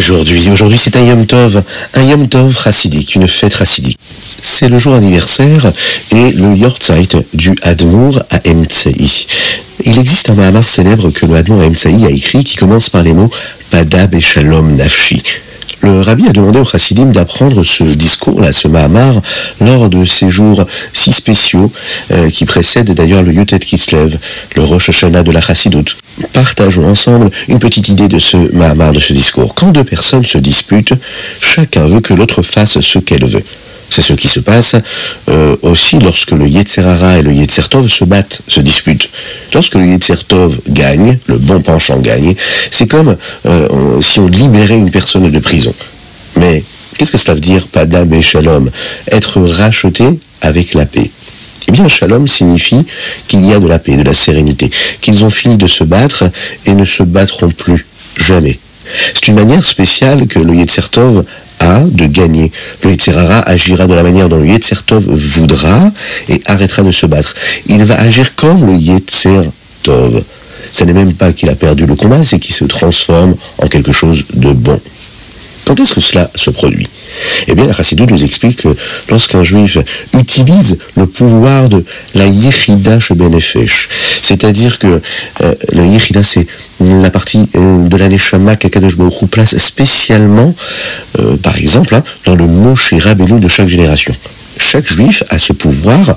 Aujourd'hui, aujourd'hui c'est un Yom Tov, un Yom Tov chassidique, une fête chassidique. C'est le jour anniversaire et le Yortzeit du Admour à. Il existe un Mahamar célèbre que le Admour à a écrit qui commence par les mots Padab et Shalom Nafshi. Le rabbi a demandé aux chassidim d'apprendre ce discours-là, ce Mahamar, lors de ces jours si spéciaux euh, qui précèdent d'ailleurs le Yotet Kislev, le Rosh Hashanah de la chassidoute. Partageons ensemble une petite idée de ce Mahamar, de ce discours. Quand deux personnes se disputent, chacun veut que l'autre fasse ce qu'elle veut. C'est ce qui se passe euh, aussi lorsque le Yetzerara et le Yetzertov se battent, se disputent. Lorsque le Yetzertov gagne, le bon penchant gagne, c'est comme euh, si on libérait une personne de prison. Mais qu'est-ce que cela veut dire, Padam et Shalom? Être racheté avec la paix. Eh bien, Shalom signifie qu'il y a de la paix, de la sérénité, qu'ils ont fini de se battre et ne se battront plus, jamais. C'est une manière spéciale que le Yetzertov de gagner. Le Yetzerara agira de la manière dont le Yetzertov voudra et arrêtera de se battre. Il va agir comme le Yetzertov. Ce n'est même pas qu'il a perdu le combat, c'est qu'il se transforme en quelque chose de bon. Quand est-ce que cela se produit? Eh bien, la Chassidoute nous explique que lorsqu'un juif utilise le pouvoir de la Yechida Shebenefesh, c'est-à-dire que euh, le Yechida, c'est la partie euh, de la Neshama qu'Akadosh Baruch place spécialement, euh, par exemple, hein, dans le Moshe Rabbeinu de chaque génération. Chaque juif a ce pouvoir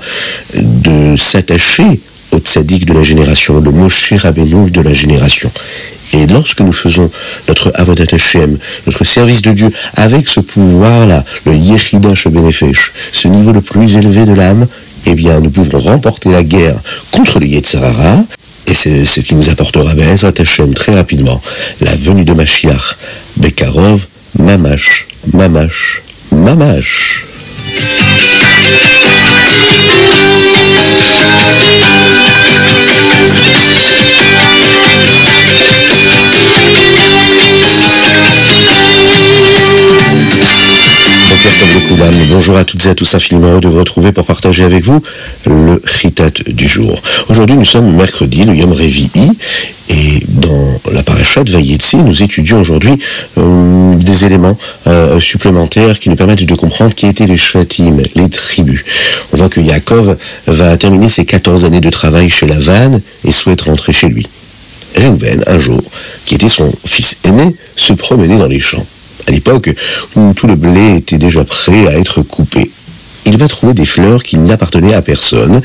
de s'attacher au tzaddik de la génération, le Moshe Rabbeinu de la génération. Et lorsque nous faisons notre Avodat Hashem, notre service de Dieu, avec ce pouvoir-là, le Yechida Benefesh, ce niveau le plus élevé de l'âme, eh bien, nous pouvons remporter la guerre contre le Yetzirara, et c'est ce qui nous apportera Bezrat Hashem très rapidement, la venue de Mashiach, Bekarov, Mamash, Mamash, Mamash. Bonjour à toutes et à tous, infiniment heureux de vous retrouver pour partager avec vous le Chitat du jour. Aujourd'hui, nous sommes mercredi, le Yom Revi'i, et dans la paracha de Vayetzi, nous étudions aujourd'hui euh, des éléments euh, supplémentaires qui nous permettent de comprendre qui étaient les Shvatim, les tribus. On voit que Yaakov va terminer ses 14 années de travail chez Lavan et souhaite rentrer chez lui. Réhouven, un jour, qui était son fils aîné, se promenait dans les champs à l'époque où tout le blé était déjà prêt à être coupé. Il va trouver des fleurs qui n'appartenaient à personne,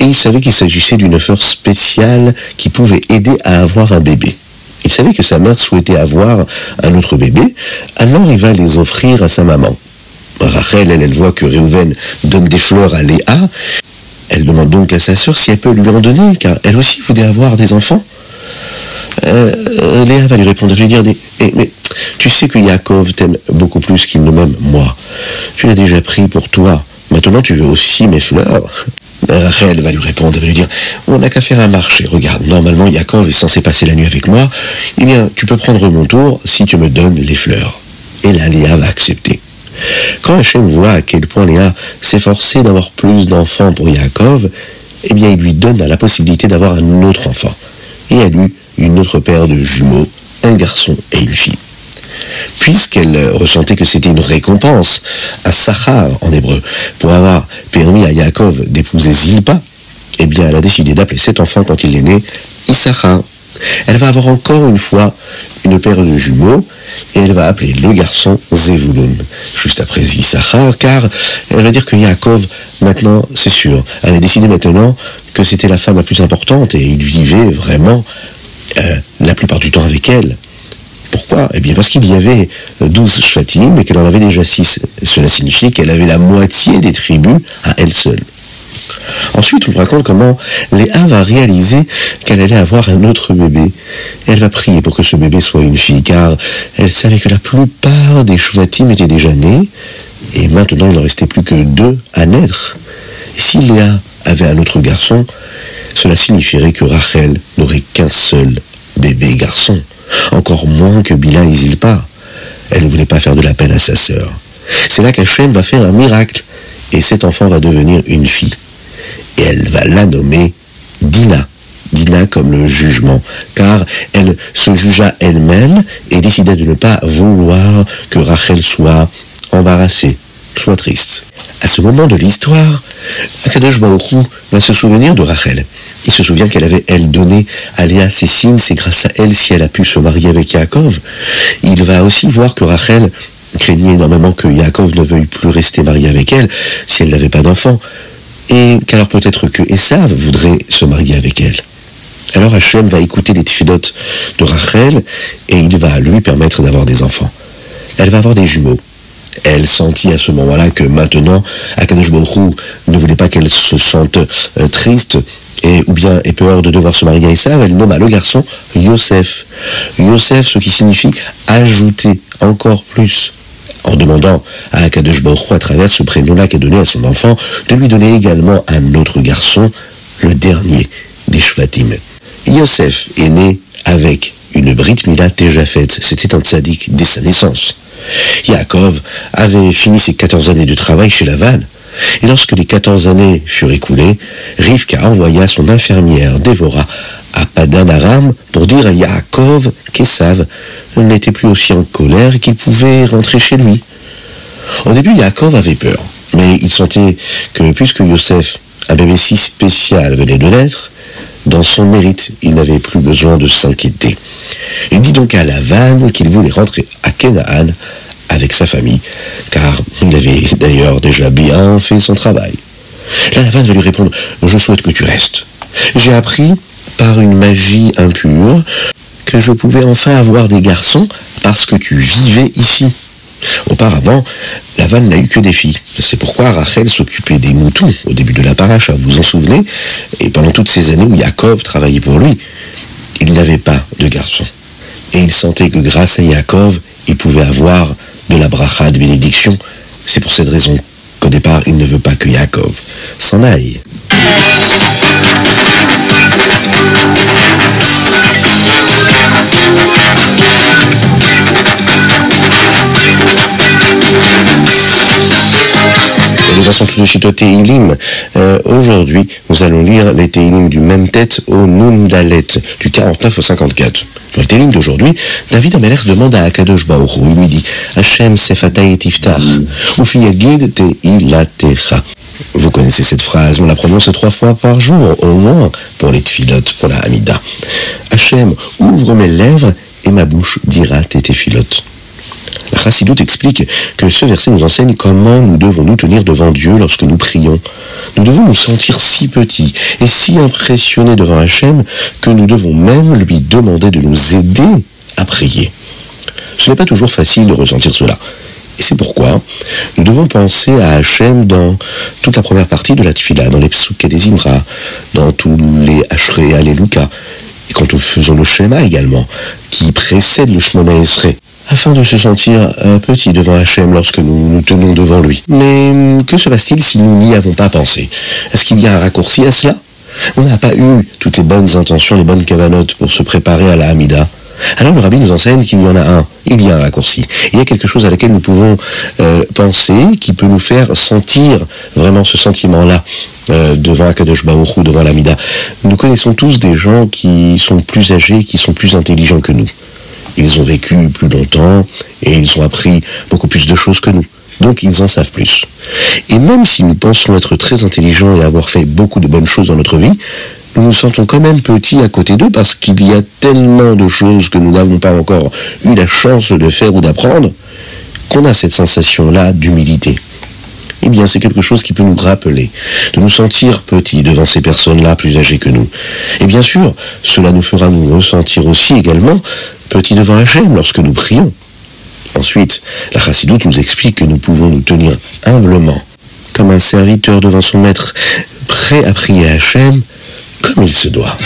et il savait qu'il s'agissait d'une fleur spéciale qui pouvait aider à avoir un bébé. Il savait que sa mère souhaitait avoir un autre bébé, alors il va les offrir à sa maman. Rachel, elle, elle voit que Réhouven donne des fleurs à Léa. Elle demande donc à sa sœur si elle peut lui en donner, car elle aussi voulait avoir des enfants. Euh, Léa va lui répondre, je lui dire, mais tu sais que Yaakov t'aime beaucoup plus qu'il ne m'aime moi. Tu l'as déjà pris pour toi. Maintenant, tu veux aussi mes fleurs. Rachel va lui répondre, elle va lui dire, on n'a qu'à faire un marché. Regarde, normalement, Yaakov est censé passer la nuit avec moi. Eh bien, tu peux prendre mon tour si tu me donnes les fleurs. Et là, Léa va accepter. Quand Hachem voit à quel point Léa s'efforçait d'avoir plus d'enfants pour Yaakov, eh bien, il lui donne la possibilité d'avoir un autre enfant. Et elle eut une autre paire de jumeaux, un garçon et une fille puisqu'elle ressentait que c'était une récompense, à Sachar en hébreu, pour avoir permis à Yaakov d'épouser Zilpa, eh bien elle a décidé d'appeler cet enfant quand il est né Issachar. Elle va avoir encore une fois une paire de jumeaux et elle va appeler le garçon Zevulun, juste après Issachar, car elle va dire que Yaakov, maintenant, c'est sûr, elle a décidé maintenant que c'était la femme la plus importante et il vivait vraiment euh, la plupart du temps avec elle. Pourquoi Eh bien parce qu'il y avait 12 Shvatim et qu'elle en avait déjà 6. Cela signifiait qu'elle avait la moitié des tribus à elle seule. Ensuite, on raconte comment Léa va réaliser qu'elle allait avoir un autre bébé. Elle va prier pour que ce bébé soit une fille, car elle savait que la plupart des Shvatim étaient déjà nés, et maintenant il n'en restait plus que deux à naître. si Léa avait un autre garçon, cela signifierait que Rachel n'aurait qu'un seul bébé garçon, encore moins que Bila et Zilpa. Elle ne voulait pas faire de la peine à sa sœur. C'est là qu'Hachem va faire un miracle, et cet enfant va devenir une fille. Et elle va la nommer Dina. Dina comme le jugement, car elle se jugea elle-même et décida de ne pas vouloir que Rachel soit embarrassée, soit triste. À ce moment de l'histoire, Akadosh Baruch va se souvenir de Rachel. Il se souvient qu'elle avait, elle, donné à Léa ses signes, c'est grâce à elle si elle a pu se marier avec Yaakov. Il va aussi voir que Rachel craignait énormément que Yaakov ne veuille plus rester marié avec elle si elle n'avait pas d'enfant. Et qu'alors peut-être que Esav voudrait se marier avec elle. Alors Hachem va écouter les tfilotes de Rachel et il va lui permettre d'avoir des enfants. Elle va avoir des jumeaux. Elle sentit à ce moment-là que maintenant, Akadosh ne voulait pas qu'elle se sente euh, triste et, ou bien ait peur de devoir se marier à Esav, elle nomma le garçon Yosef. Yosef, ce qui signifie ajouter encore plus en demandant à Akadosh à travers ce prénom-là qu'elle donné à son enfant, de lui donner également un autre garçon, le dernier des Shvatim. Yosef est né avec une Brit Mila déjà faite. C'était un tzaddik dès sa naissance. Yaakov avait fini ses 14 années de travail chez Laval. Et lorsque les 14 années furent écoulées, Rivka envoya son infirmière Dévora à Padan Aram pour dire à Yaakov qu'Esav n'était plus aussi en colère qu'il pouvait rentrer chez lui. Au début, Yaakov avait peur, mais il sentait que puisque Yosef, un bébé si spécial, venait de naître, dans son mérite, il n'avait plus besoin de s'inquiéter. Il dit donc à Lavan qu'il voulait rentrer à Canaan avec sa famille, car il avait d'ailleurs déjà bien fait son travail. Là, Lavan va lui répondre, je souhaite que tu restes. J'ai appris par une magie impure que je pouvais enfin avoir des garçons parce que tu vivais ici. Auparavant, Lavan n'a eu que des filles. C'est pourquoi Rachel s'occupait des moutons au début de la paracha, vous vous en souvenez? Et pendant toutes ces années où Yaakov travaillait pour lui, il n'avait pas de garçons. Et il sentait que grâce à Yaakov, il pouvait avoir de la bracha de bénédiction. C'est pour cette raison qu'au départ, il ne veut pas que Yaakov s'en aille. Passons tout de suite au Teilim. Euh, Aujourd'hui, nous allons lire les Teilim du même tête au Nundalet, du 49 au 54. Dans le Teilim d'aujourd'hui, David Ameler demande à Akadosh Baruch il lui dit Hachem sefatay tiftar, ufiyagid teilatecha. Vous connaissez cette phrase, on la prononce trois fois par jour, au moins, pour les tfilotes, pour la Hamida. Hachem, ouvre mes lèvres et ma bouche dira tes tfilotes. La Chassidoute explique que ce verset nous enseigne comment nous devons nous tenir devant Dieu lorsque nous prions. Nous devons nous sentir si petits et si impressionnés devant Hachem que nous devons même lui demander de nous aider à prier. Ce n'est pas toujours facile de ressentir cela. Et c'est pourquoi nous devons penser à Hachem dans toute la première partie de la Tfila, dans les Psuké des Imra, dans tous les Ashrei Alléluia, et quand nous faisons le schéma également, qui précède le Shemona Esrei afin de se sentir un petit devant Hachem lorsque nous nous tenons devant lui. Mais hum, que se passe-t-il si nous n'y avons pas pensé? Est-ce qu'il y a un raccourci à cela? On n'a pas eu toutes les bonnes intentions, les bonnes cavanotes pour se préparer à la Hamida. Alors le rabbi nous enseigne qu'il y en a un, il y a un raccourci. Il y a quelque chose à laquelle nous pouvons euh, penser, qui peut nous faire sentir vraiment ce sentiment-là euh, devant Akadosh Baruch devant l'Amida. Nous connaissons tous des gens qui sont plus âgés, qui sont plus intelligents que nous. Ils ont vécu plus longtemps et ils ont appris beaucoup plus de choses que nous. Donc ils en savent plus. Et même si nous pensons être très intelligents et avoir fait beaucoup de bonnes choses dans notre vie, nous nous sentons quand même petits à côté d'eux parce qu'il y a tellement de choses que nous n'avons pas encore eu la chance de faire ou d'apprendre qu'on a cette sensation-là d'humilité. Eh bien, c'est quelque chose qui peut nous rappeler, de nous sentir petits devant ces personnes-là plus âgées que nous. Et bien sûr, cela nous fera nous ressentir aussi également petit devant Hachem lorsque nous prions. Ensuite, la chassidoute nous explique que nous pouvons nous tenir humblement, comme un serviteur devant son maître, prêt à prier Hachem comme il se doit.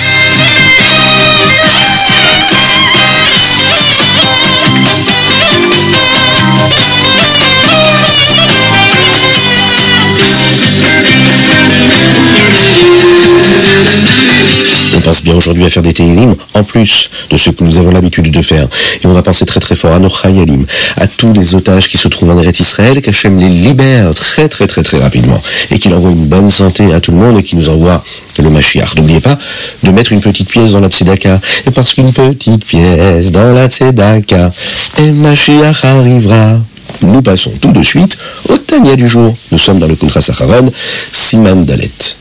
Pense bien aujourd'hui à faire des Tehillim en plus de ce que nous avons l'habitude de faire. Et on va penser très très fort à nos Chayalim, à tous les otages qui se trouvent en Eretz Israël, qu'Hachem les libère très très très très rapidement et qu'il envoie une bonne santé à tout le monde et qu'il nous envoie le Mashiach. N'oubliez pas de mettre une petite pièce dans la Tzedaka. Et parce qu'une petite pièce dans la Tzedaka, et Mashiach arrivera. Nous passons tout de suite au Tania du jour. Nous sommes dans le Kuntra Sacharon, Siman Dalet.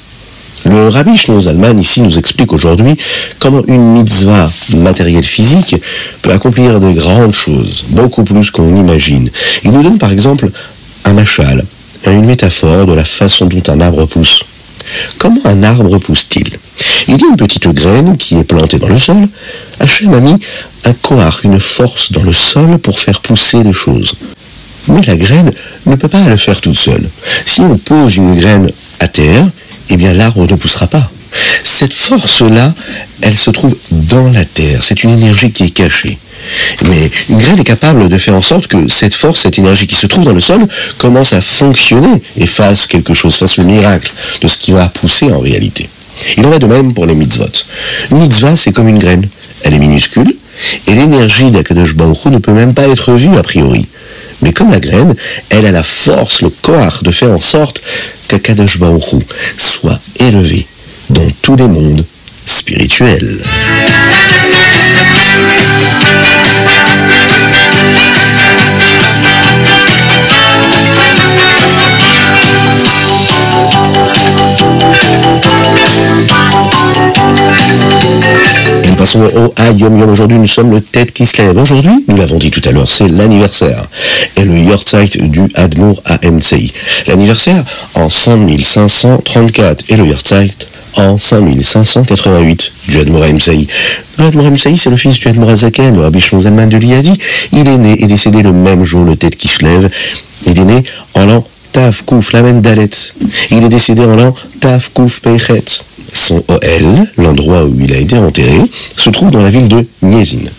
Le Rabbi Zalman ici nous explique aujourd'hui comment une mitzvah matérielle physique peut accomplir de grandes choses, beaucoup plus qu'on imagine. Il nous donne par exemple un machal, une métaphore de la façon dont un arbre pousse. Comment un arbre pousse-t-il? Il y a une petite graine qui est plantée dans le sol. Hachem a mis un koar, une force dans le sol pour faire pousser les choses. Mais la graine ne peut pas le faire toute seule. Si on pose une graine à terre, eh bien l'arbre ne poussera pas. Cette force-là, elle se trouve dans la terre. C'est une énergie qui est cachée. Mais une graine est capable de faire en sorte que cette force, cette énergie qui se trouve dans le sol, commence à fonctionner et fasse quelque chose, fasse le miracle de ce qui va pousser en réalité. Il en va de même pour les mitzvot. Une mitzvah, c'est comme une graine. Elle est minuscule, et l'énergie d'Akadosh Baruch ne peut même pas être vue a priori. Mais comme la graine, elle a la force, le corps de faire en sorte qu'Akadosh Baruch soit élevé dans tous les mondes spirituels. Passons au Ayom Yom. Aujourd'hui, nous sommes le tête qui se lève. Aujourd'hui, nous l'avons dit tout à l'heure, c'est l'anniversaire. Et le Yortzeit du Admour AMCI. L'anniversaire en 5534 et le Yortzeit en 5588 du Admour AMCI. Le Admour AMCI, c'est le fils du Admour Azaken, le Rabbi Shonzelman de l'Iadi. Il est né et décédé le même jour, le tête qui se lève. Il est né en l'an Taf Kouf Lamen Dalet. Il est décédé en l'an Taf Kouf. Son OL, l'endroit où il a été enterré, se trouve dans la ville de Niezin.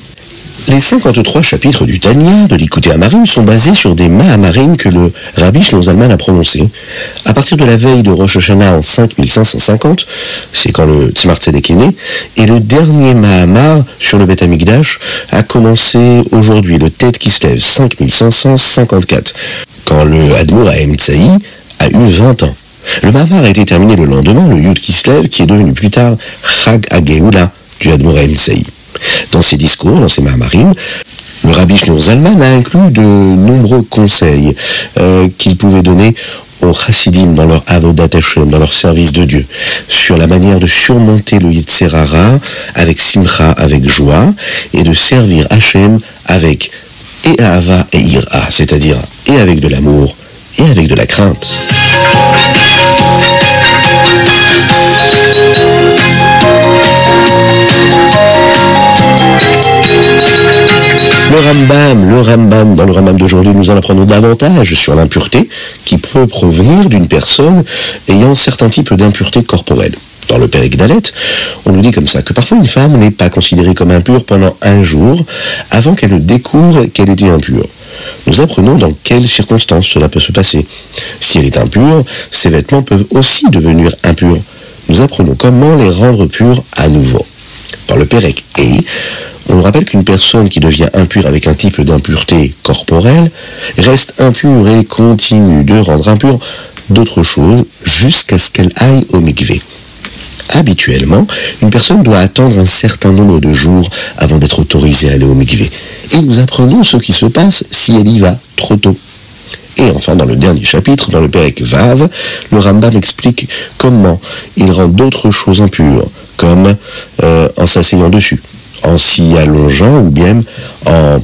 Les 53 chapitres du Tanya de l'Ikouté Amarim sont basés sur des Mahamarim que le Rabbi Shlomo a prononcés. À partir de la veille de Rosh Hashanah en 5550, c'est quand le Tzmar Tzedek est né, et le dernier Mahamar sur le Beth Amikdash a commencé aujourd'hui, le Tet Kislev 5554, quand le Admour à a eu 20 ans. Le Mahamar a été terminé le lendemain, le Yud Kislev, qui est devenu plus tard Chag Ageoula du Admour Saï. Dans ses discours, dans ses Mahamarim, le Rabbi Shneur Zalman a inclus de nombreux conseils euh, qu'il pouvait donner aux chassidim dans leur avodat Hashem, dans leur service de Dieu, sur la manière de surmonter le Yitzhara avec simcha, avec joie, et de servir Hashem avec et et Ira, c'est-à-dire et avec de l'amour et avec de la crainte. Le Rambam, le Rambam, dans le Rambam d'aujourd'hui, nous en apprenons davantage sur l'impureté qui peut provenir d'une personne ayant certains types d'impureté corporelle. Dans le Père Dalet, on nous dit comme ça que parfois une femme n'est pas considérée comme impure pendant un jour avant qu'elle ne découvre qu'elle était impure. Nous apprenons dans quelles circonstances cela peut se passer. Si elle est impure, ses vêtements peuvent aussi devenir impurs. Nous apprenons comment les rendre purs à nouveau. Dans le Pérec et on nous rappelle qu'une personne qui devient impure avec un type d'impureté corporelle reste impure et continue de rendre impure d'autres choses jusqu'à ce qu'elle aille au mikvé. Habituellement, une personne doit attendre un certain nombre de jours avant d'être autorisée à aller au mikvé. Et nous apprenons ce qui se passe si elle y va trop tôt. Et enfin, dans le dernier chapitre, dans le Pérec Vav, le Rambam explique comment il rend d'autres choses impures, comme euh, en s'asseyant dessus, en s'y allongeant ou bien en,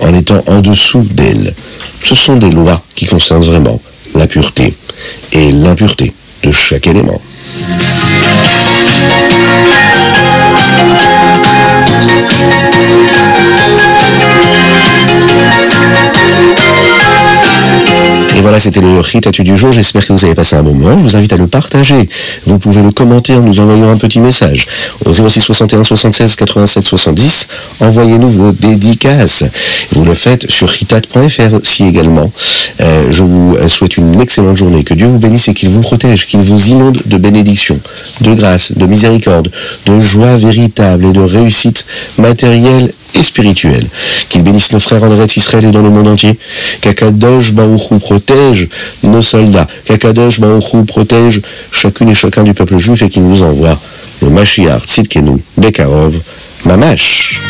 en étant en dessous d'elle. Ce sont des lois qui concernent vraiment la pureté et l'impureté de chaque élément. C'était le Ritatu du jour. J'espère que vous avez passé un bon moment. Je vous invite à le partager. Vous pouvez le commenter en nous envoyant un petit message au 06 61 76 87 70. Envoyez-nous vos dédicaces. Vous le faites sur ritat.fr aussi également. Euh, je vous souhaite une excellente journée. Que Dieu vous bénisse et qu'il vous protège, qu'il vous inonde de bénédictions, de grâce, de miséricorde, de joie véritable et de réussite matérielle et spirituelle. Qu'il bénisse nos frères en Eretz Israël et dans le monde entier. Qu'Akadosh Baruchou protège nos soldats. Qu'Akadosh Baruchou protège chacune et chacun du peuple juif et qu'il nous envoie le Mashiach Tzidkenu Bekarov Mamash.